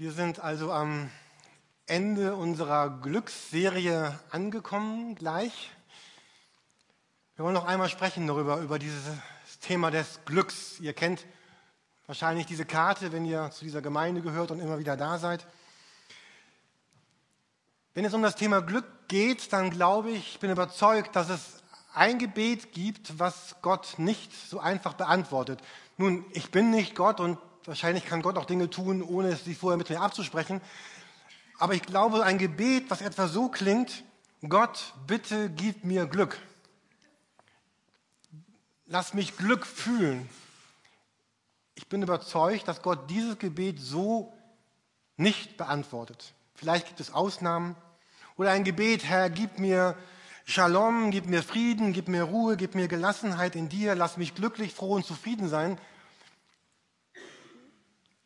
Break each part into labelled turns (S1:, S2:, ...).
S1: Wir sind also am Ende unserer Glücksserie angekommen gleich. Wir wollen noch einmal sprechen darüber, über dieses Thema des Glücks. Ihr kennt wahrscheinlich diese Karte, wenn ihr zu dieser Gemeinde gehört und immer wieder da seid. Wenn es um das Thema Glück geht, dann glaube ich, ich bin überzeugt, dass es ein Gebet gibt, was Gott nicht so einfach beantwortet. Nun, ich bin nicht Gott und Wahrscheinlich kann Gott auch Dinge tun, ohne sich vorher mit mir abzusprechen. Aber ich glaube, ein Gebet, was etwa so klingt, Gott, bitte gib mir Glück. Lass mich Glück fühlen. Ich bin überzeugt, dass Gott dieses Gebet so nicht beantwortet. Vielleicht gibt es Ausnahmen. Oder ein Gebet, Herr, gib mir Shalom, gib mir Frieden, gib mir Ruhe, gib mir Gelassenheit in dir, lass mich glücklich, froh und zufrieden sein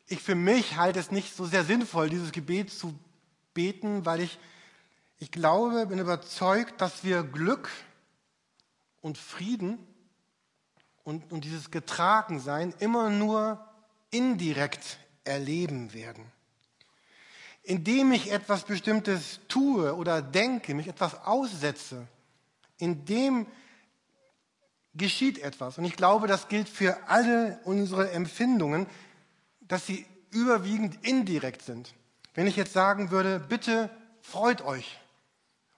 S1: ich für mich halte es nicht so sehr sinnvoll, dieses Gebet zu beten, weil ich, ich glaube, bin überzeugt, dass wir Glück und Frieden und, und dieses Getragensein immer nur indirekt erleben werden. Indem ich etwas Bestimmtes tue oder denke, mich etwas aussetze, indem geschieht etwas. Und ich glaube, das gilt für alle unsere Empfindungen dass sie überwiegend indirekt sind. Wenn ich jetzt sagen würde, bitte freut euch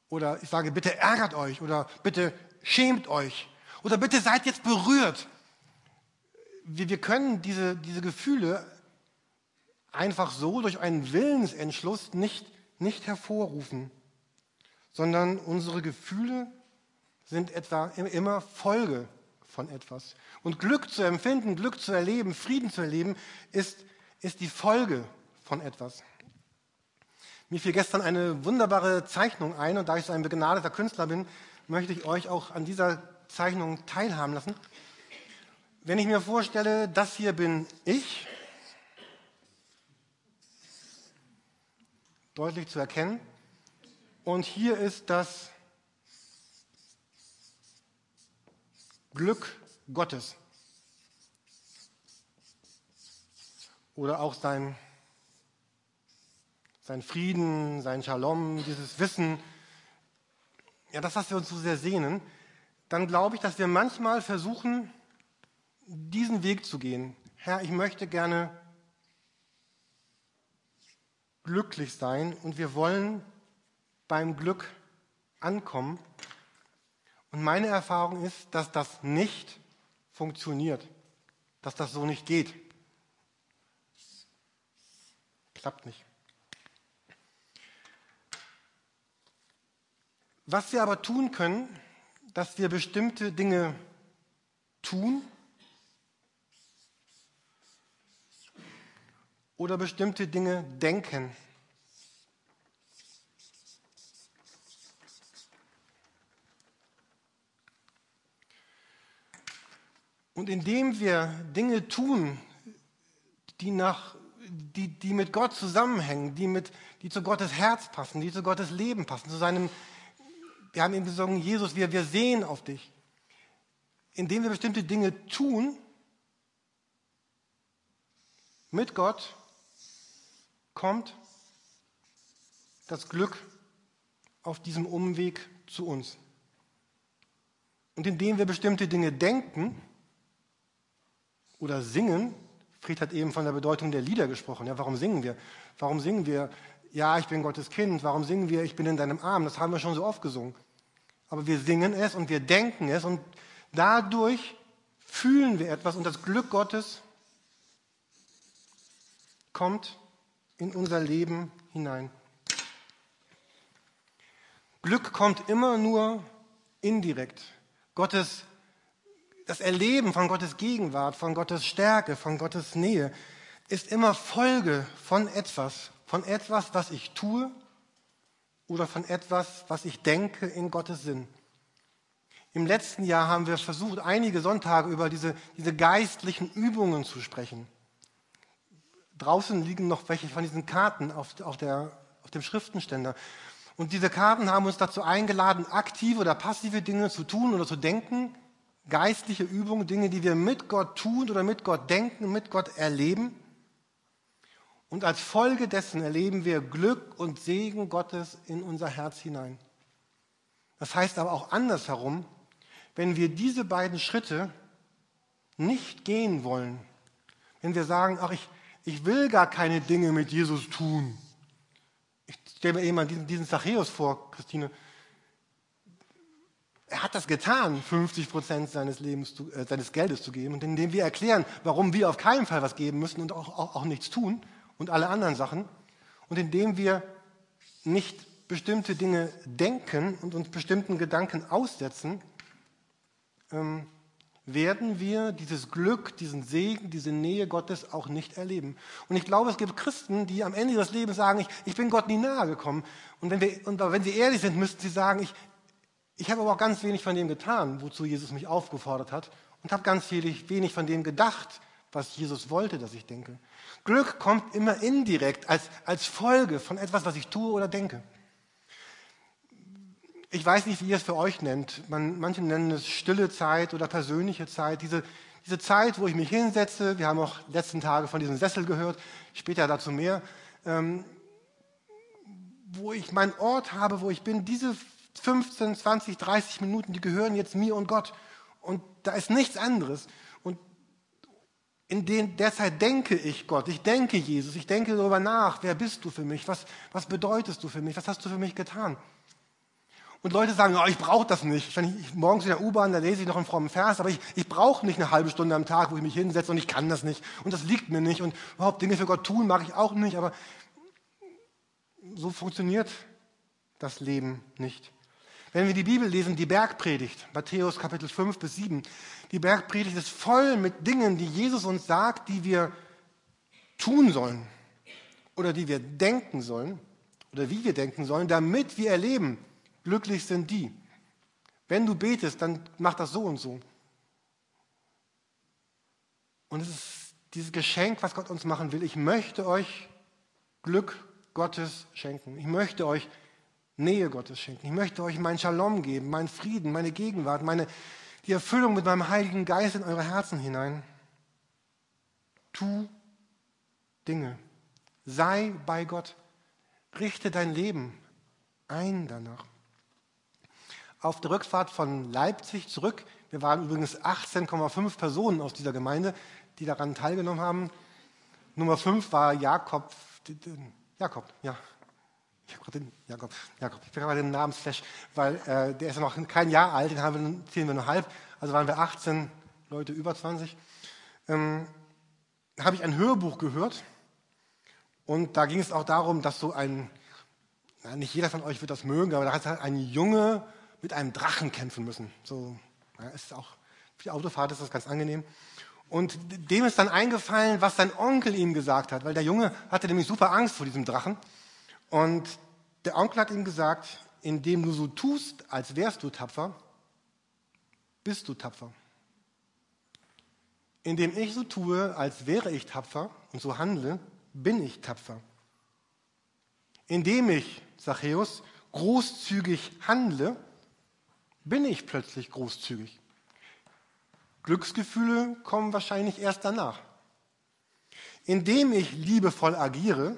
S1: oder ich sage, bitte ärgert euch oder bitte schämt euch oder bitte seid jetzt berührt. Wir, wir können diese, diese Gefühle einfach so durch einen Willensentschluss nicht, nicht hervorrufen, sondern unsere Gefühle sind etwa immer Folge von etwas. Und Glück zu empfinden, Glück zu erleben, Frieden zu erleben, ist, ist die Folge von etwas. Mir fiel gestern eine wunderbare Zeichnung ein und da ich so ein begnadeter Künstler bin, möchte ich euch auch an dieser Zeichnung teilhaben lassen. Wenn ich mir vorstelle, das hier bin ich, deutlich zu erkennen, und hier ist das Glück Gottes. Oder auch sein, sein Frieden, sein Shalom, dieses Wissen, ja, das, was wir uns so sehr sehnen, dann glaube ich, dass wir manchmal versuchen, diesen Weg zu gehen. Herr, ich möchte gerne glücklich sein und wir wollen beim Glück ankommen. Und meine Erfahrung ist, dass das nicht funktioniert, dass das so nicht geht. Klappt nicht. Was wir aber tun können, dass wir bestimmte Dinge tun oder bestimmte Dinge denken. Und indem wir Dinge tun, die, nach, die, die mit Gott zusammenhängen, die, mit, die zu Gottes Herz passen, die zu Gottes Leben passen, zu seinem, wir haben eben gesungen, Jesus, wir, wir sehen auf dich. Indem wir bestimmte Dinge tun, mit Gott, kommt das Glück auf diesem Umweg zu uns. Und indem wir bestimmte Dinge denken, oder singen. Fried hat eben von der Bedeutung der Lieder gesprochen. Ja, warum singen wir? Warum singen wir, ja, ich bin Gottes Kind? Warum singen wir, ich bin in deinem Arm? Das haben wir schon so oft gesungen. Aber wir singen es und wir denken es und dadurch fühlen wir etwas und das Glück Gottes kommt in unser Leben hinein. Glück kommt immer nur indirekt. Gottes das Erleben von Gottes Gegenwart, von Gottes Stärke, von Gottes Nähe ist immer Folge von etwas, von etwas, was ich tue oder von etwas, was ich denke in Gottes Sinn. Im letzten Jahr haben wir versucht, einige Sonntage über diese, diese geistlichen Übungen zu sprechen. Draußen liegen noch welche von diesen Karten auf, auf, der, auf dem Schriftenständer. Und diese Karten haben uns dazu eingeladen, aktive oder passive Dinge zu tun oder zu denken, geistliche Übungen, Dinge, die wir mit Gott tun oder mit Gott denken, mit Gott erleben. Und als Folge dessen erleben wir Glück und Segen Gottes in unser Herz hinein. Das heißt aber auch andersherum, wenn wir diese beiden Schritte nicht gehen wollen, wenn wir sagen, ach, ich, ich will gar keine Dinge mit Jesus tun. Ich stelle mir eben diesen, diesen Zachäus vor, Christine. Er hat das getan, 50 Prozent seines, Lebens zu, äh, seines Geldes zu geben. Und indem wir erklären, warum wir auf keinen Fall was geben müssen und auch, auch, auch nichts tun und alle anderen Sachen. Und indem wir nicht bestimmte Dinge denken und uns bestimmten Gedanken aussetzen, ähm, werden wir dieses Glück, diesen Segen, diese Nähe Gottes auch nicht erleben. Und ich glaube, es gibt Christen, die am Ende ihres Lebens sagen, ich, ich bin Gott nie nahe gekommen. Und wenn, wir, und wenn sie ehrlich sind, müssten sie sagen, ich, ich habe aber auch ganz wenig von dem getan, wozu Jesus mich aufgefordert hat. Und habe ganz wenig von dem gedacht, was Jesus wollte, dass ich denke. Glück kommt immer indirekt als, als Folge von etwas, was ich tue oder denke ich weiß nicht, wie ihr es für euch nennt. Man, manche nennen es stille Zeit oder persönliche Zeit. Diese, diese Zeit, wo ich mich hinsetze, wir haben auch letzten Tage von diesem Sessel gehört, später dazu mehr, ähm, wo ich meinen Ort habe, wo ich bin, diese 15, 20, 30 Minuten, die gehören jetzt mir und Gott. Und da ist nichts anderes. Und in den, der Zeit denke ich Gott, ich denke Jesus, ich denke darüber nach, wer bist du für mich, was, was bedeutest du für mich, was hast du für mich getan. Und Leute sagen, oh, ich brauche das nicht. Wenn ich morgens in der U-Bahn, da lese ich noch einen frommen Vers, aber ich, ich brauche nicht eine halbe Stunde am Tag, wo ich mich hinsetze und ich kann das nicht. Und das liegt mir nicht. Und überhaupt Dinge für Gott tun mag ich auch nicht. Aber so funktioniert das Leben nicht. Wenn wir die Bibel lesen, die Bergpredigt, Matthäus Kapitel 5 bis 7, die Bergpredigt ist voll mit Dingen, die Jesus uns sagt, die wir tun sollen oder die wir denken sollen oder wie wir denken sollen, damit wir erleben, Glücklich sind die. Wenn du betest, dann mach das so und so. Und es ist dieses Geschenk, was Gott uns machen will. Ich möchte euch Glück Gottes schenken. Ich möchte euch Nähe Gottes schenken. Ich möchte euch meinen Shalom geben, meinen Frieden, meine Gegenwart, meine, die Erfüllung mit meinem Heiligen Geist in eure Herzen hinein. Tu Dinge. Sei bei Gott. Richte dein Leben ein danach auf der Rückfahrt von Leipzig zurück. Wir waren übrigens 18,5 Personen aus dieser Gemeinde, die daran teilgenommen haben. Nummer 5 war Jakob. Jakob, ja. Ich habe gerade den Jakob, Jakob, ich bin gerade den Namensflash, weil äh, der ist noch kein Jahr alt, den haben wir, zählen wir nur halb. Also waren wir 18 Leute über 20. Ähm, habe ich ein Hörbuch gehört und da ging es auch darum, dass so ein, na, nicht jeder von euch wird das mögen, aber da hat halt ein Junge mit einem Drachen kämpfen müssen. So ja, ist auch für die Autofahrt ist das ganz angenehm. Und dem ist dann eingefallen, was sein Onkel ihm gesagt hat, weil der Junge hatte nämlich super Angst vor diesem Drachen. Und der Onkel hat ihm gesagt, indem du so tust, als wärst du tapfer, bist du tapfer. Indem ich so tue, als wäre ich tapfer und so handle, bin ich tapfer. Indem ich, Zachäus, großzügig handle, bin ich plötzlich großzügig. Glücksgefühle kommen wahrscheinlich erst danach. Indem ich liebevoll agiere,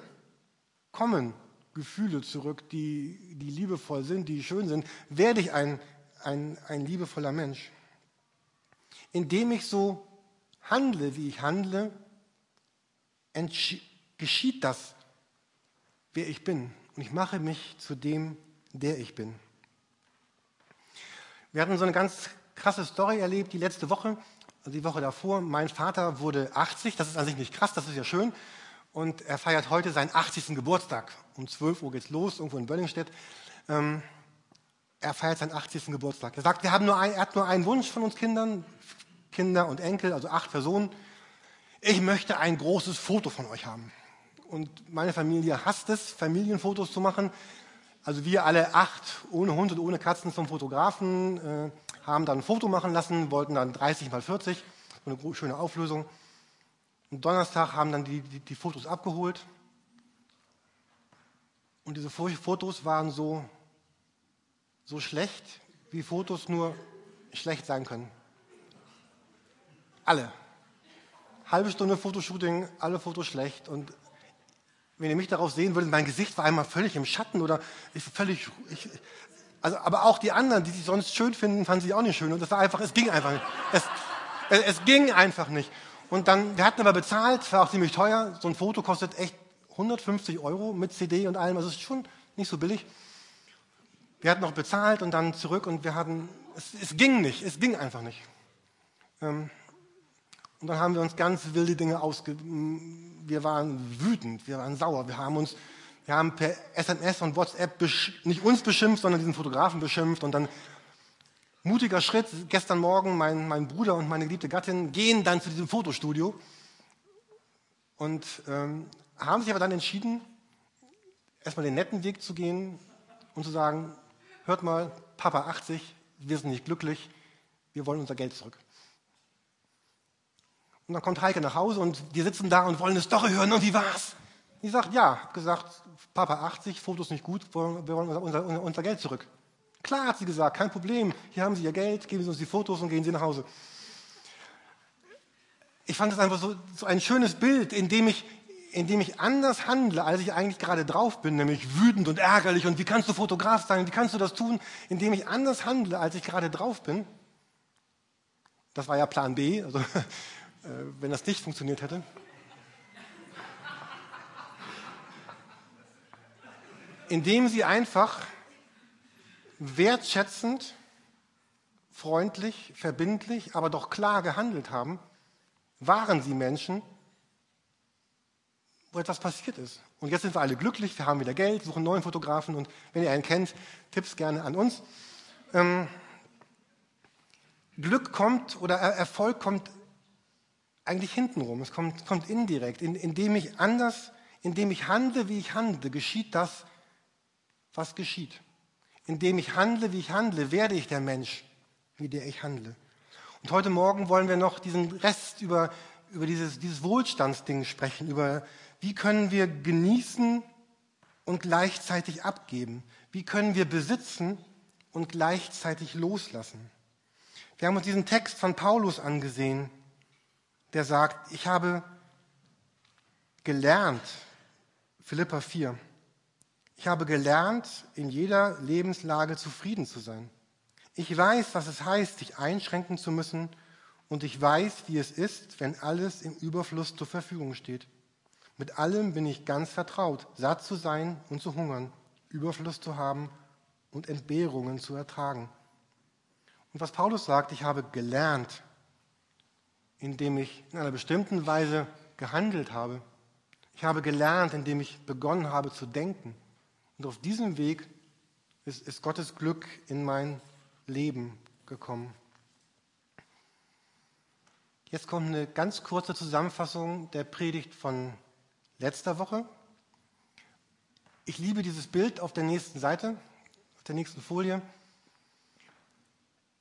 S1: kommen Gefühle zurück, die, die liebevoll sind, die schön sind, werde ich ein, ein, ein liebevoller Mensch. Indem ich so handle, wie ich handle, geschieht das, wer ich bin. Und ich mache mich zu dem, der ich bin. Wir hatten so eine ganz krasse Story erlebt die letzte Woche, also die Woche davor. Mein Vater wurde 80, das ist an sich nicht krass, das ist ja schön. Und er feiert heute seinen 80. Geburtstag. Um 12 Uhr geht's los, irgendwo in Böllingstedt. Ähm, er feiert seinen 80. Geburtstag. Er sagt, wir haben nur ein, er hat nur einen Wunsch von uns Kindern, Kinder und Enkel, also acht Personen. Ich möchte ein großes Foto von euch haben. Und meine Familie hasst es, Familienfotos zu machen. Also wir alle acht, ohne Hund und ohne Katzen zum Fotografen, äh, haben dann ein Foto machen lassen, wollten dann 30 mal 40, so eine schöne Auflösung. Und Donnerstag haben dann die, die, die Fotos abgeholt. Und diese Fotos waren so, so schlecht, wie Fotos nur schlecht sein können. Alle. Halbe Stunde Fotoshooting, alle Fotos schlecht. Und wenn ihr mich darauf sehen würdet, mein Gesicht war einmal völlig im Schatten oder ich völlig, ich, also, aber auch die anderen, die sich sonst schön finden, fanden sie auch nicht schön. Und das war einfach, es ging einfach nicht. Es, es, es ging einfach nicht. Und dann, wir hatten aber bezahlt, war auch ziemlich teuer. So ein Foto kostet echt 150 Euro mit CD und allem. Also es ist schon nicht so billig. Wir hatten noch bezahlt und dann zurück und wir hatten, es, es ging nicht, es ging einfach nicht. Ähm, und dann haben wir uns ganz wilde Dinge ausge... Wir waren wütend, wir waren sauer, wir haben uns, wir haben per SMS und WhatsApp nicht uns beschimpft, sondern diesen Fotografen beschimpft und dann mutiger Schritt. Gestern Morgen mein, mein Bruder und meine geliebte Gattin gehen dann zu diesem Fotostudio und ähm, haben sich aber dann entschieden, erstmal den netten Weg zu gehen und zu sagen, hört mal, Papa 80, wir sind nicht glücklich, wir wollen unser Geld zurück. Und dann kommt Heike nach Hause und die sitzen da und wollen eine Story hören. Und wie war's? Die sagt, ja, gesagt, Papa 80, Fotos nicht gut, wir wollen unser, unser, unser Geld zurück. Klar, hat sie gesagt, kein Problem. Hier haben Sie Ihr Geld, geben Sie uns die Fotos und gehen Sie nach Hause. Ich fand das einfach so, so ein schönes Bild, in dem, ich, in dem ich anders handle, als ich eigentlich gerade drauf bin, nämlich wütend und ärgerlich und wie kannst du Fotograf sein, wie kannst du das tun, indem ich anders handle, als ich gerade drauf bin. Das war ja Plan B, also äh, wenn das nicht funktioniert hätte. Indem sie einfach wertschätzend, freundlich, verbindlich, aber doch klar gehandelt haben, waren sie Menschen, wo etwas passiert ist. Und jetzt sind wir alle glücklich, wir haben wieder Geld, suchen neuen Fotografen und wenn ihr einen kennt, Tipps gerne an uns. Ähm, Glück kommt oder Erfolg kommt eigentlich hintenrum. Es kommt, kommt indirekt. In, indem ich anders, indem ich handle, wie ich handle, geschieht das, was geschieht. Indem ich handle, wie ich handle, werde ich der Mensch, wie der ich handle. Und heute Morgen wollen wir noch diesen Rest über, über dieses, dieses Wohlstandsding sprechen, über wie können wir genießen und gleichzeitig abgeben. Wie können wir besitzen und gleichzeitig loslassen. Wir haben uns diesen Text von Paulus angesehen der sagt, ich habe gelernt, Philippa 4, ich habe gelernt, in jeder Lebenslage zufrieden zu sein. Ich weiß, was es heißt, sich einschränken zu müssen und ich weiß, wie es ist, wenn alles im Überfluss zur Verfügung steht. Mit allem bin ich ganz vertraut, satt zu sein und zu hungern, Überfluss zu haben und Entbehrungen zu ertragen. Und was Paulus sagt, ich habe gelernt, indem ich in einer bestimmten Weise gehandelt habe. Ich habe gelernt, indem ich begonnen habe zu denken. Und auf diesem Weg ist, ist Gottes Glück in mein Leben gekommen. Jetzt kommt eine ganz kurze Zusammenfassung der Predigt von letzter Woche. Ich liebe dieses Bild auf der nächsten Seite, auf der nächsten Folie.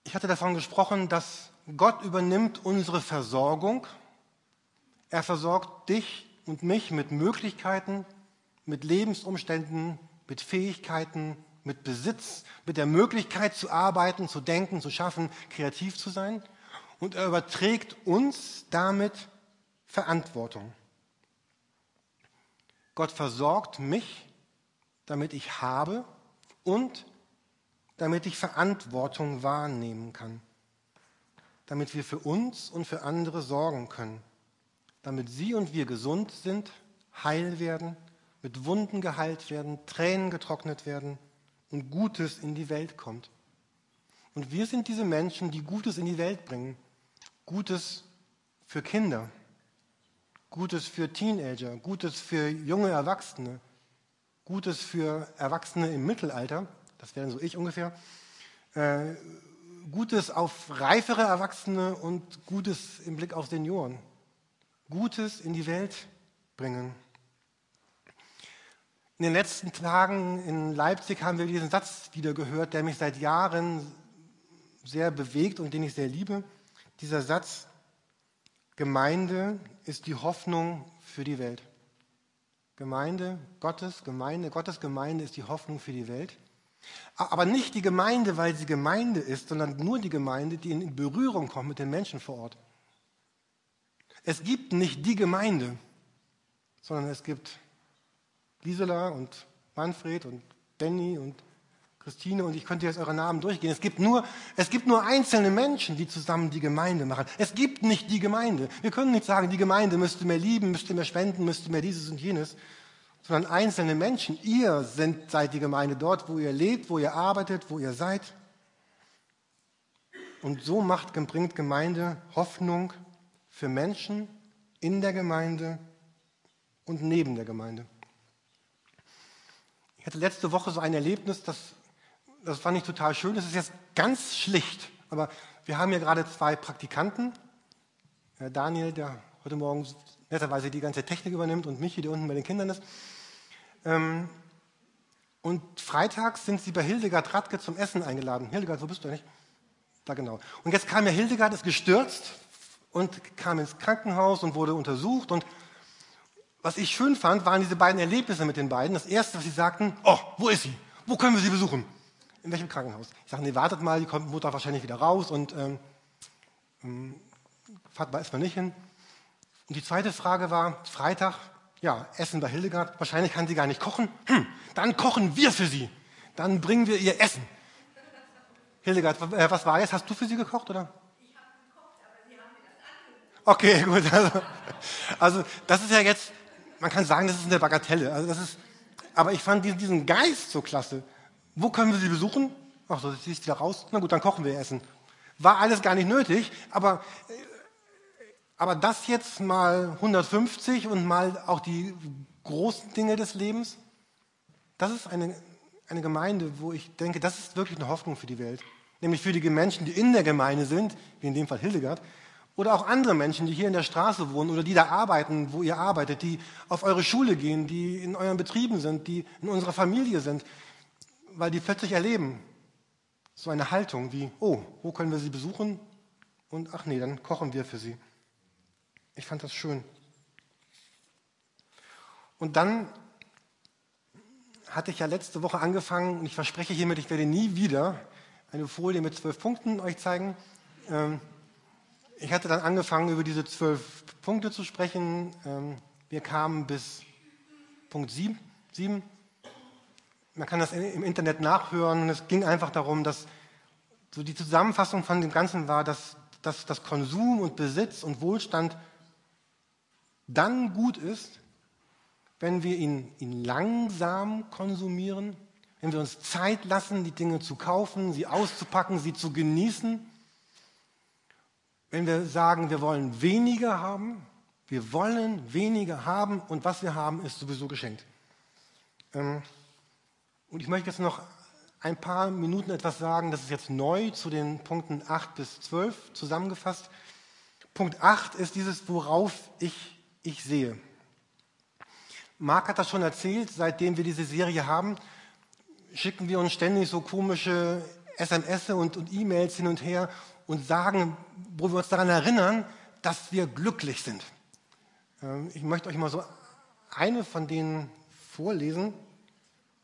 S1: Ich hatte davon gesprochen, dass Gott übernimmt unsere Versorgung. Er versorgt dich und mich mit Möglichkeiten, mit Lebensumständen, mit Fähigkeiten, mit Besitz, mit der Möglichkeit zu arbeiten, zu denken, zu schaffen, kreativ zu sein. Und er überträgt uns damit Verantwortung. Gott versorgt mich, damit ich habe und damit ich Verantwortung wahrnehmen kann damit wir für uns und für andere sorgen können, damit sie und wir gesund sind, heil werden, mit Wunden geheilt werden, Tränen getrocknet werden und Gutes in die Welt kommt. Und wir sind diese Menschen, die Gutes in die Welt bringen. Gutes für Kinder, Gutes für Teenager, Gutes für junge Erwachsene, Gutes für Erwachsene im Mittelalter, das wären so ich ungefähr, äh, Gutes auf reifere Erwachsene und Gutes im Blick auf Senioren. Gutes in die Welt bringen. In den letzten Tagen in Leipzig haben wir diesen Satz wieder gehört, der mich seit Jahren sehr bewegt und den ich sehr liebe. Dieser Satz, Gemeinde ist die Hoffnung für die Welt. Gemeinde, Gottes Gemeinde, Gottes Gemeinde ist die Hoffnung für die Welt. Aber nicht die Gemeinde, weil sie Gemeinde ist, sondern nur die Gemeinde, die in Berührung kommt mit den Menschen vor Ort. Es gibt nicht die Gemeinde, sondern es gibt Gisela und Manfred und Danny und Christine und ich könnte jetzt eure Namen durchgehen. Es gibt, nur, es gibt nur einzelne Menschen, die zusammen die Gemeinde machen. Es gibt nicht die Gemeinde. Wir können nicht sagen, die Gemeinde müsste mehr lieben, müsste mehr spenden, müsste mehr dieses und jenes, sondern einzelne Menschen. Ihr sind, seid die Gemeinde dort, wo ihr lebt, wo ihr arbeitet, wo ihr seid. Und so macht, bringt Gemeinde Hoffnung für Menschen in der Gemeinde und neben der Gemeinde. Ich hatte letzte Woche so ein Erlebnis, das, das fand ich total schön. Das ist jetzt ganz schlicht, aber wir haben hier gerade zwei Praktikanten. Daniel, der heute Morgen netterweise die ganze Technik übernimmt und Michi, der unten bei den Kindern ist. Ähm, und freitags sind sie bei Hildegard Radke zum Essen eingeladen. Hildegard, wo bist du eigentlich? Da genau. Und jetzt kam ja Hildegard, ist gestürzt und kam ins Krankenhaus und wurde untersucht. Und was ich schön fand, waren diese beiden Erlebnisse mit den beiden. Das erste, was sie sagten, oh, wo ist sie? Wo können wir sie besuchen? In welchem Krankenhaus? Ich sage, nee, wartet mal, die kommt Mutter wahrscheinlich wieder raus und ähm, ähm, fahrt mal erstmal nicht hin. Und die zweite Frage war, Freitag, ja, Essen bei Hildegard, wahrscheinlich kann sie gar nicht kochen. Hm, dann kochen wir für sie. Dann bringen wir ihr Essen. Hildegard, äh, was war jetzt? Hast du für sie gekocht, oder? Ich habe gekocht, aber sie haben mir das angehört. Okay, gut. Also, also, das ist ja jetzt, man kann sagen, das ist eine Bagatelle. Also das ist, aber ich fand diesen Geist so klasse. Wo können wir sie besuchen? Ach so, sie ist wieder raus. Na gut, dann kochen wir Essen. War alles gar nicht nötig, aber, aber das jetzt mal 150 und mal auch die großen Dinge des Lebens, das ist eine, eine Gemeinde, wo ich denke, das ist wirklich eine Hoffnung für die Welt. Nämlich für die Menschen, die in der Gemeinde sind, wie in dem Fall Hildegard, oder auch andere Menschen, die hier in der Straße wohnen oder die da arbeiten, wo ihr arbeitet, die auf eure Schule gehen, die in euren Betrieben sind, die in unserer Familie sind, weil die plötzlich erleben, so eine Haltung wie, oh, wo können wir sie besuchen? Und ach nee, dann kochen wir für sie. Ich fand das schön. Und dann hatte ich ja letzte Woche angefangen, und ich verspreche hiermit, ich werde nie wieder eine Folie mit zwölf Punkten euch zeigen. Ähm, ich hatte dann angefangen, über diese zwölf Punkte zu sprechen. Ähm, wir kamen bis Punkt sieben. Man kann das im Internet nachhören. Es ging einfach darum, dass so die Zusammenfassung von dem Ganzen war, dass, dass das Konsum und Besitz und Wohlstand dann gut ist, wenn wir ihn, ihn langsam konsumieren, wenn wir uns Zeit lassen, die Dinge zu kaufen, sie auszupacken, sie zu genießen. Wenn wir sagen, wir wollen weniger haben, wir wollen weniger haben und was wir haben, ist sowieso geschenkt. Ähm, und ich möchte jetzt noch ein paar Minuten etwas sagen, das ist jetzt neu zu den Punkten 8 bis 12 zusammengefasst. Punkt 8 ist dieses, worauf ich, ich sehe. Marc hat das schon erzählt, seitdem wir diese Serie haben, schicken wir uns ständig so komische SMS und, und E-Mails hin und her und sagen, wo wir uns daran erinnern, dass wir glücklich sind. Ähm, ich möchte euch mal so eine von denen vorlesen,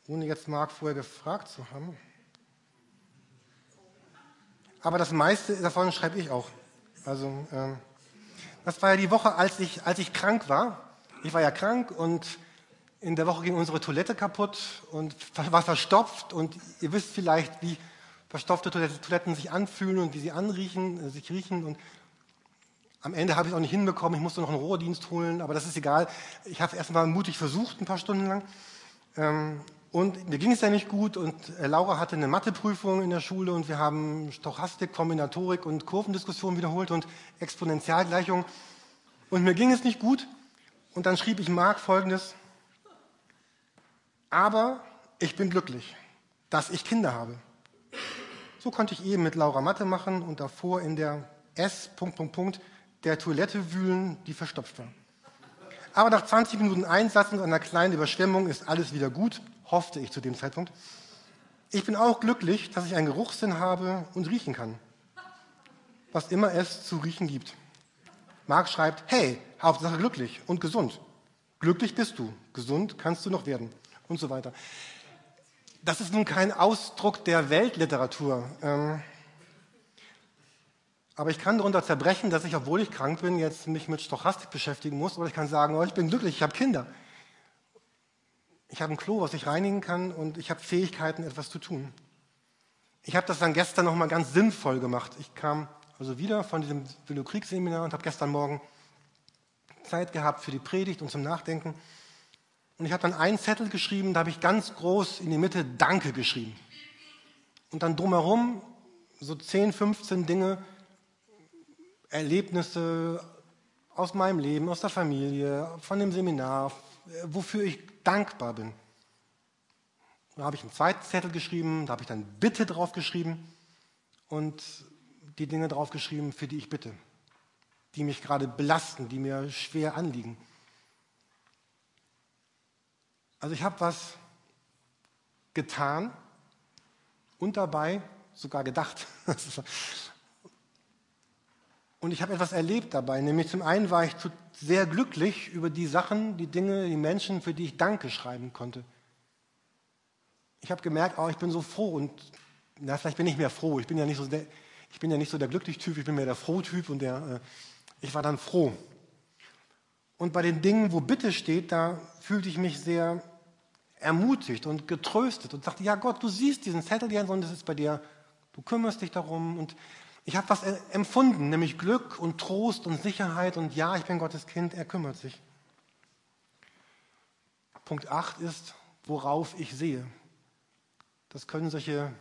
S1: ohne jetzt Marc vorher gefragt zu haben. Aber das meiste davon schreibe ich auch. Also, ähm, das war ja die Woche, als ich, als ich krank war. Ich war ja krank und in der Woche ging unsere Toilette kaputt und war verstopft. Und ihr wisst vielleicht, wie verstopfte Toiletten sich anfühlen und wie sie anriechen, äh, sich riechen. Und am Ende habe ich es auch nicht hinbekommen. Ich musste noch einen Rohrdienst holen, aber das ist egal. Ich habe es erstmal mutig versucht, ein paar Stunden lang. Ähm, und mir ging es ja nicht gut und äh, Laura hatte eine Matheprüfung in der Schule und wir haben Stochastik, Kombinatorik und Kurvendiskussion wiederholt und Exponentialgleichung. Und mir ging es nicht gut. Und dann schrieb ich Marc folgendes. Aber ich bin glücklich, dass ich Kinder habe. So konnte ich eben mit Laura Mathe machen und davor in der S. Der Toilette wühlen, die verstopft war. Aber nach 20 Minuten Einsatz und einer kleinen Überschwemmung ist alles wieder gut, hoffte ich zu dem Zeitpunkt. Ich bin auch glücklich, dass ich einen Geruchssinn habe und riechen kann. Was immer es zu riechen gibt. Marc schreibt, hey, Hauptsache glücklich und gesund. Glücklich bist du, gesund kannst du noch werden und so weiter. Das ist nun kein Ausdruck der Weltliteratur. Ähm, aber ich kann darunter zerbrechen, dass ich, obwohl ich krank bin, jetzt mich mit Stochastik beschäftigen muss. Oder ich kann sagen, oh, ich bin glücklich, ich habe Kinder. Ich habe ein Klo, was ich reinigen kann und ich habe Fähigkeiten, etwas zu tun. Ich habe das dann gestern nochmal ganz sinnvoll gemacht. Ich kam also wieder von diesem Willokrieg-Seminar und habe gestern Morgen Zeit gehabt für die Predigt und zum Nachdenken. Und ich habe dann einen Zettel geschrieben, da habe ich ganz groß in die Mitte Danke geschrieben. Und dann drumherum so 10, 15 Dinge, Erlebnisse aus meinem Leben, aus der Familie, von dem Seminar, wofür ich dankbar bin. Da habe ich einen zweiten Zettel geschrieben, da habe ich dann Bitte drauf geschrieben und die Dinge drauf geschrieben, für die ich bitte, die mich gerade belasten, die mir schwer anliegen. Also ich habe was getan und dabei sogar gedacht. Und ich habe etwas erlebt dabei, nämlich zum einen war ich sehr glücklich über die Sachen, die Dinge, die Menschen, für die ich Danke schreiben konnte. Ich habe gemerkt, oh, ich bin so froh und na, vielleicht bin ich mehr froh. Ich bin ja nicht so der, ich bin ja nicht so der Glücklich-Typ, ich bin mehr der Froh-Typ und der, äh, ich war dann froh. Und bei den Dingen, wo Bitte steht, da fühlte ich mich sehr ermutigt und getröstet und sagte, ja Gott, du siehst diesen Zettel, Jens, und es ist bei dir, du kümmerst dich darum. Und ich habe was empfunden, nämlich Glück und Trost und Sicherheit und ja, ich bin Gottes Kind, er kümmert sich. Punkt 8 ist, worauf ich sehe. Das können solche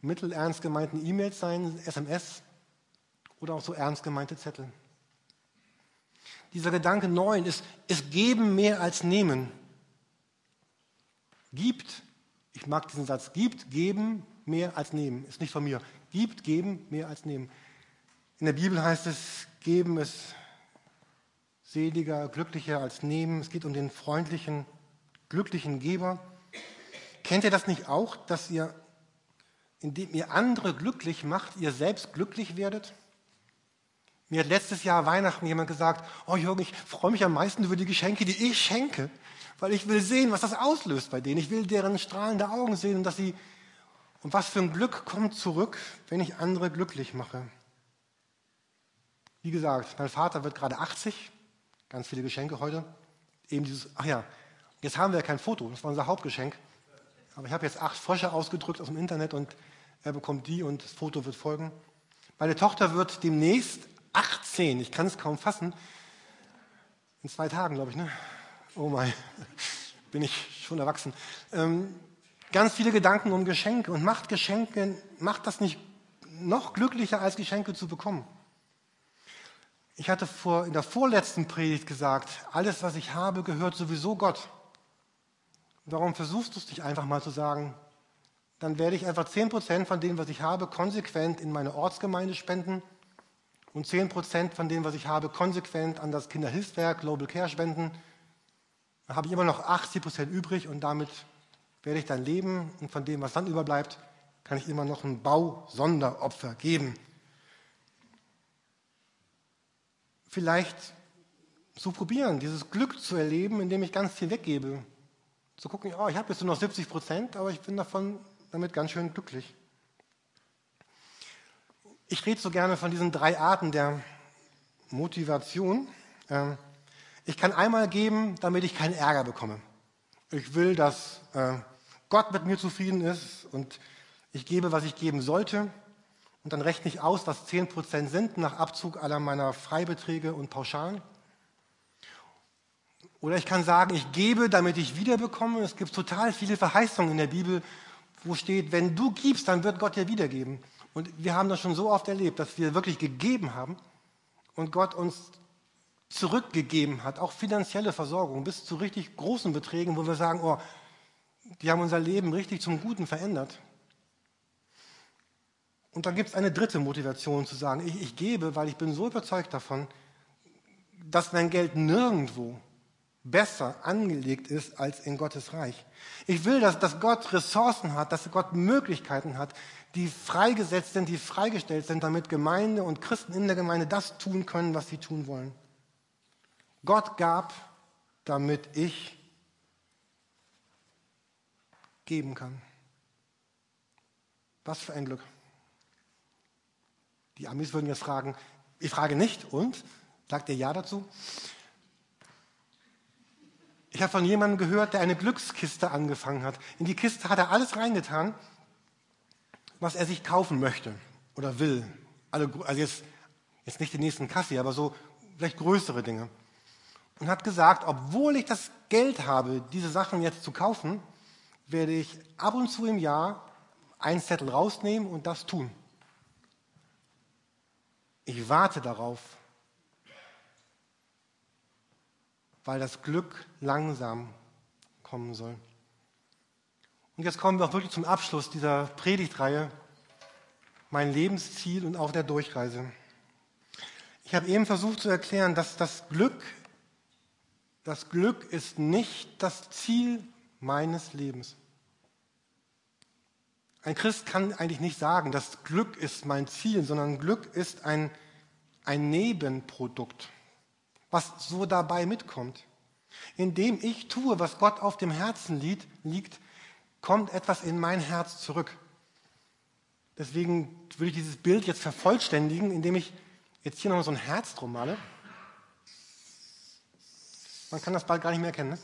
S1: mittelernst gemeinten E-Mails sein, SMS oder auch so ernst gemeinte Zettel. Dieser Gedanke 9 ist, es geben mehr als nehmen. Gibt, ich mag diesen Satz, gibt, geben mehr als nehmen. Ist nicht von mir. Gibt, geben mehr als nehmen. In der Bibel heißt es, geben ist seliger, glücklicher als nehmen. Es geht um den freundlichen, glücklichen Geber. Kennt ihr das nicht auch, dass ihr, indem ihr andere glücklich macht, ihr selbst glücklich werdet? Mir hat letztes Jahr Weihnachten jemand gesagt, oh Jürgen, ich freue mich am meisten über die Geschenke, die ich schenke weil ich will sehen, was das auslöst bei denen. Ich will deren strahlende Augen sehen und dass sie und was für ein Glück kommt zurück, wenn ich andere glücklich mache. Wie gesagt, mein Vater wird gerade 80, ganz viele Geschenke heute. Eben dieses, ach ja, jetzt haben wir ja kein Foto, das war unser Hauptgeschenk. Aber ich habe jetzt acht Frösche ausgedrückt aus dem Internet und er bekommt die und das Foto wird folgen. Meine Tochter wird demnächst 18, ich kann es kaum fassen. In zwei Tagen, glaube ich, ne? Oh mein, bin ich schon erwachsen. Ähm, ganz viele Gedanken um Geschenke und macht Geschenke, macht das nicht noch glücklicher, als Geschenke zu bekommen. Ich hatte vor, in der vorletzten Predigt gesagt, alles, was ich habe, gehört sowieso Gott. Warum versuchst du es dich einfach mal zu sagen? Dann werde ich einfach 10% von dem, was ich habe, konsequent in meine Ortsgemeinde spenden und 10% von dem, was ich habe, konsequent an das Kinderhilfswerk Global Care spenden dann habe ich immer noch 80 Prozent übrig und damit werde ich dann leben und von dem, was dann überbleibt, kann ich immer noch ein Bausonderopfer geben. Vielleicht zu probieren, dieses Glück zu erleben, indem ich ganz viel weggebe. Zu gucken, oh, ich habe jetzt nur noch 70 Prozent, aber ich bin davon damit ganz schön glücklich. Ich rede so gerne von diesen drei Arten der Motivation. Ähm, ich kann einmal geben, damit ich keinen Ärger bekomme. Ich will, dass äh, Gott mit mir zufrieden ist und ich gebe, was ich geben sollte. Und dann rechne ich aus, was 10% sind nach Abzug aller meiner Freibeträge und Pauschalen. Oder ich kann sagen, ich gebe, damit ich wiederbekomme. Es gibt total viele Verheißungen in der Bibel, wo steht, wenn du gibst, dann wird Gott dir wiedergeben. Und wir haben das schon so oft erlebt, dass wir wirklich gegeben haben und Gott uns zurückgegeben hat, auch finanzielle Versorgung, bis zu richtig großen Beträgen, wo wir sagen, oh, die haben unser Leben richtig zum Guten verändert. Und dann gibt es eine dritte Motivation zu sagen, ich, ich gebe, weil ich bin so überzeugt davon, dass mein Geld nirgendwo besser angelegt ist als in Gottes Reich. Ich will, dass, dass Gott Ressourcen hat, dass Gott Möglichkeiten hat, die freigesetzt sind, die freigestellt sind, damit Gemeinde und Christen in der Gemeinde das tun können, was sie tun wollen. Gott gab, damit ich geben kann. Was für ein Glück. Die Amis würden jetzt fragen, ich frage nicht und? Sagt ihr Ja dazu? Ich habe von jemandem gehört, der eine Glückskiste angefangen hat. In die Kiste hat er alles reingetan, was er sich kaufen möchte oder will. Alle, also jetzt, jetzt nicht den nächsten Kassi, aber so vielleicht größere Dinge. Und hat gesagt, obwohl ich das Geld habe, diese Sachen jetzt zu kaufen, werde ich ab und zu im Jahr einen Zettel rausnehmen und das tun. Ich warte darauf, weil das Glück langsam kommen soll. Und jetzt kommen wir auch wirklich zum Abschluss dieser Predigtreihe, mein Lebensziel und auch der Durchreise. Ich habe eben versucht zu erklären, dass das Glück, das Glück ist nicht das Ziel meines Lebens. Ein Christ kann eigentlich nicht sagen, das Glück ist mein Ziel, sondern Glück ist ein, ein Nebenprodukt was so dabei mitkommt. Indem ich tue, was Gott auf dem Herzen liegt, kommt etwas in mein Herz zurück. Deswegen würde ich dieses Bild jetzt vervollständigen, indem ich jetzt hier nochmal so ein Herz drum male. Man kann das bald gar nicht mehr erkennen. Ne?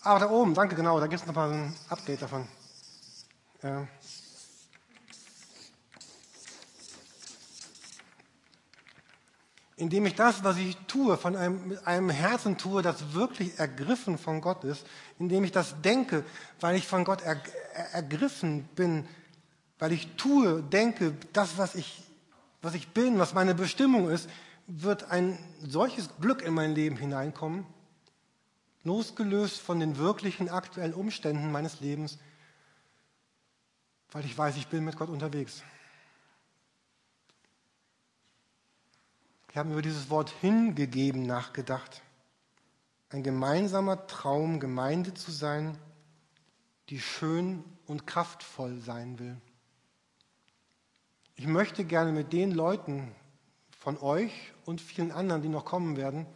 S1: Aber da oben, danke, genau, da gibt es nochmal ein Update davon. Ja. indem ich das, was ich tue, von einem, mit einem Herzen tue, das wirklich ergriffen von Gott ist, indem ich das denke, weil ich von Gott er, er, ergriffen bin, weil ich tue, denke, das, was ich, was ich bin, was meine Bestimmung ist, wird ein solches Glück in mein Leben hineinkommen, losgelöst von den wirklichen aktuellen Umständen meines Lebens, weil ich weiß, ich bin mit Gott unterwegs. Wir haben über dieses Wort hingegeben nachgedacht. Ein gemeinsamer Traum, Gemeinde zu sein, die schön und kraftvoll sein will. Ich möchte gerne mit den Leuten von euch und vielen anderen, die noch kommen werden,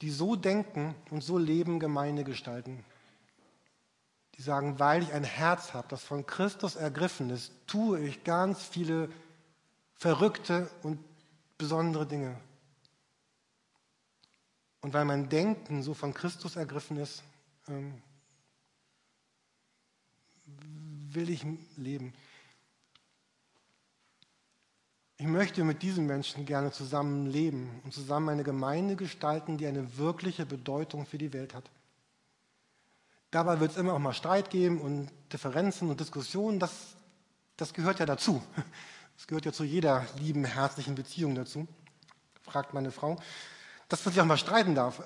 S1: die so denken und so leben, Gemeinde gestalten. Die sagen, weil ich ein Herz habe, das von Christus ergriffen ist, tue ich ganz viele verrückte und besondere Dinge. Und weil mein Denken so von Christus ergriffen ist, ähm, will ich leben. Ich möchte mit diesen Menschen gerne zusammen leben und zusammen eine Gemeinde gestalten, die eine wirkliche Bedeutung für die Welt hat. Dabei wird es immer auch mal Streit geben und Differenzen und Diskussionen. Das, das gehört ja dazu. Das gehört ja zu jeder lieben, herzlichen Beziehung dazu, fragt meine Frau, dass man sich auch mal streiten darf.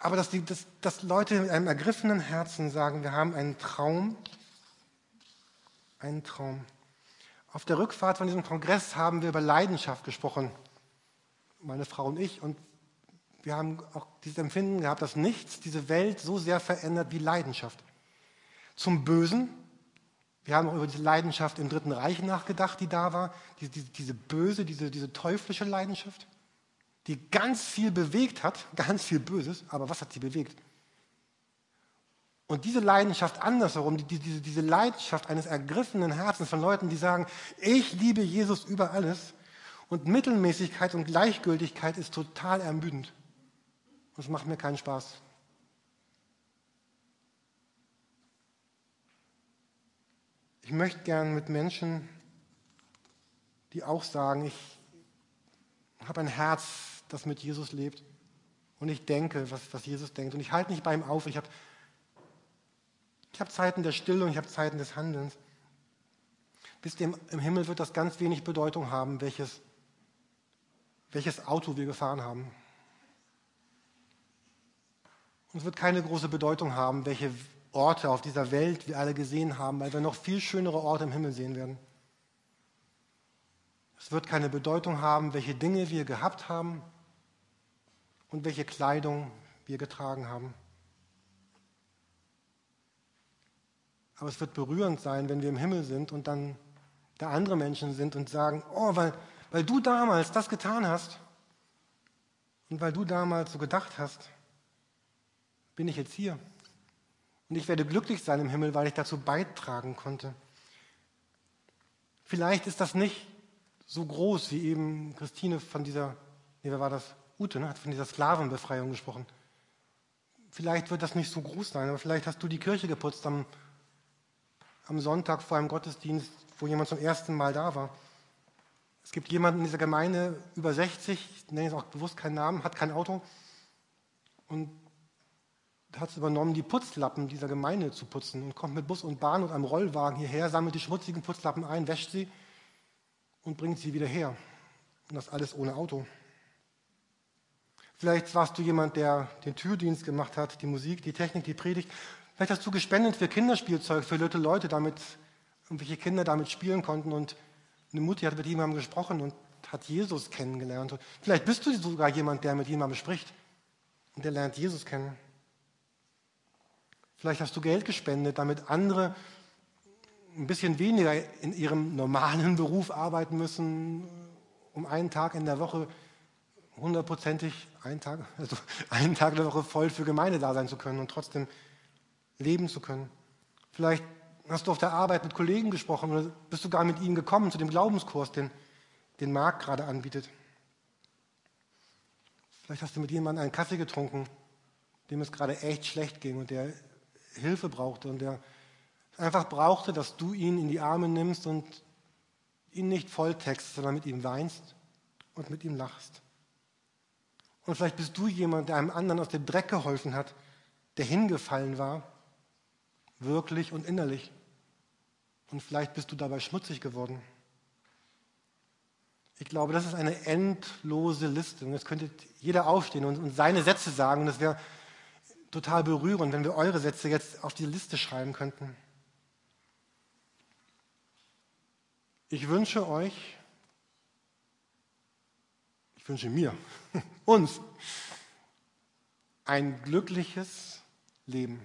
S1: Aber dass, die, dass, dass Leute mit einem ergriffenen Herzen sagen, wir haben einen Traum, einen Traum. Auf der Rückfahrt von diesem Kongress haben wir über Leidenschaft gesprochen, meine Frau und ich. Und wir haben auch dieses Empfinden gehabt, dass nichts diese Welt so sehr verändert wie Leidenschaft. Zum Bösen, wir haben auch über diese Leidenschaft im Dritten Reich nachgedacht, die da war. Diese, diese, diese böse, diese, diese teuflische Leidenschaft, die ganz viel bewegt hat, ganz viel Böses, aber was hat sie bewegt? Und diese Leidenschaft andersherum, die, diese, diese Leidenschaft eines ergriffenen Herzens von Leuten, die sagen, ich liebe Jesus über alles und Mittelmäßigkeit und Gleichgültigkeit ist total ermüdend. Und es macht mir keinen Spaß. Ich möchte gern mit Menschen, die auch sagen, ich habe ein Herz, das mit Jesus lebt und ich denke, was, was Jesus denkt und ich halte nicht bei ihm auf. Ich habe ich hab Zeiten der Stille und ich habe Zeiten des Handelns. Wisst ihr, im Himmel wird das ganz wenig Bedeutung haben, welches, welches Auto wir gefahren haben. Und es wird keine große Bedeutung haben, welche Orte auf dieser Welt wir alle gesehen haben, weil wir noch viel schönere Orte im Himmel sehen werden. Es wird keine Bedeutung haben, welche Dinge wir gehabt haben und welche Kleidung wir getragen haben. Aber es wird berührend sein, wenn wir im Himmel sind und dann da andere Menschen sind und sagen, oh, weil, weil du damals das getan hast und weil du damals so gedacht hast, bin ich jetzt hier. Und ich werde glücklich sein im Himmel, weil ich dazu beitragen konnte. Vielleicht ist das nicht so groß, wie eben Christine von dieser, nee, wer war das? Ute, ne, hat von dieser Sklavenbefreiung gesprochen. Vielleicht wird das nicht so groß sein, aber vielleicht hast du die Kirche geputzt am, am Sonntag vor einem Gottesdienst, wo jemand zum ersten Mal da war. Es gibt jemanden in dieser Gemeinde über 60, ich nenne jetzt auch bewusst keinen Namen, hat kein Auto und hat es übernommen, die Putzlappen dieser Gemeinde zu putzen und kommt mit Bus und Bahn und einem Rollwagen hierher, sammelt die schmutzigen Putzlappen ein, wäscht sie und bringt sie wieder her. Und das alles ohne Auto. Vielleicht warst du jemand, der den Türdienst gemacht hat, die Musik, die Technik, die Predigt. Vielleicht hast du gespendet für Kinderspielzeug, für Leute, Leute, damit irgendwelche Kinder damit spielen konnten. Und eine Mutter hat mit jemandem gesprochen und hat Jesus kennengelernt. Und vielleicht bist du sogar jemand, der mit jemandem spricht und der lernt Jesus kennen. Vielleicht hast du Geld gespendet, damit andere ein bisschen weniger in ihrem normalen Beruf arbeiten müssen, um einen Tag in der Woche hundertprozentig einen Tag, also einen Tag in der Woche voll für Gemeinde da sein zu können und trotzdem leben zu können. Vielleicht hast du auf der Arbeit mit Kollegen gesprochen oder bist du gar mit ihnen gekommen zu dem Glaubenskurs, den, den Marc gerade anbietet. Vielleicht hast du mit jemandem einen Kaffee getrunken, dem es gerade echt schlecht ging und der Hilfe brauchte und der einfach brauchte, dass du ihn in die Arme nimmst und ihn nicht volltext, sondern mit ihm weinst und mit ihm lachst. Und vielleicht bist du jemand, der einem anderen aus dem Dreck geholfen hat, der hingefallen war, wirklich und innerlich. Und vielleicht bist du dabei schmutzig geworden. Ich glaube, das ist eine endlose Liste. Und jetzt könnte jeder aufstehen und, und seine Sätze sagen. Und es wäre total berührend, wenn wir eure Sätze jetzt auf die Liste schreiben könnten. Ich wünsche euch, ich wünsche mir, uns ein glückliches Leben.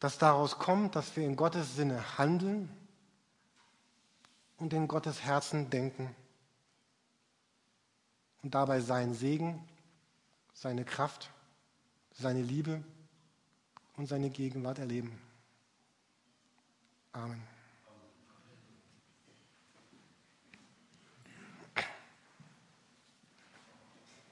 S1: Das daraus kommt, dass wir in Gottes Sinne handeln und in Gottes Herzen denken und dabei seinen Segen, seine Kraft, seine Liebe und seine Gegenwart erleben. Amen.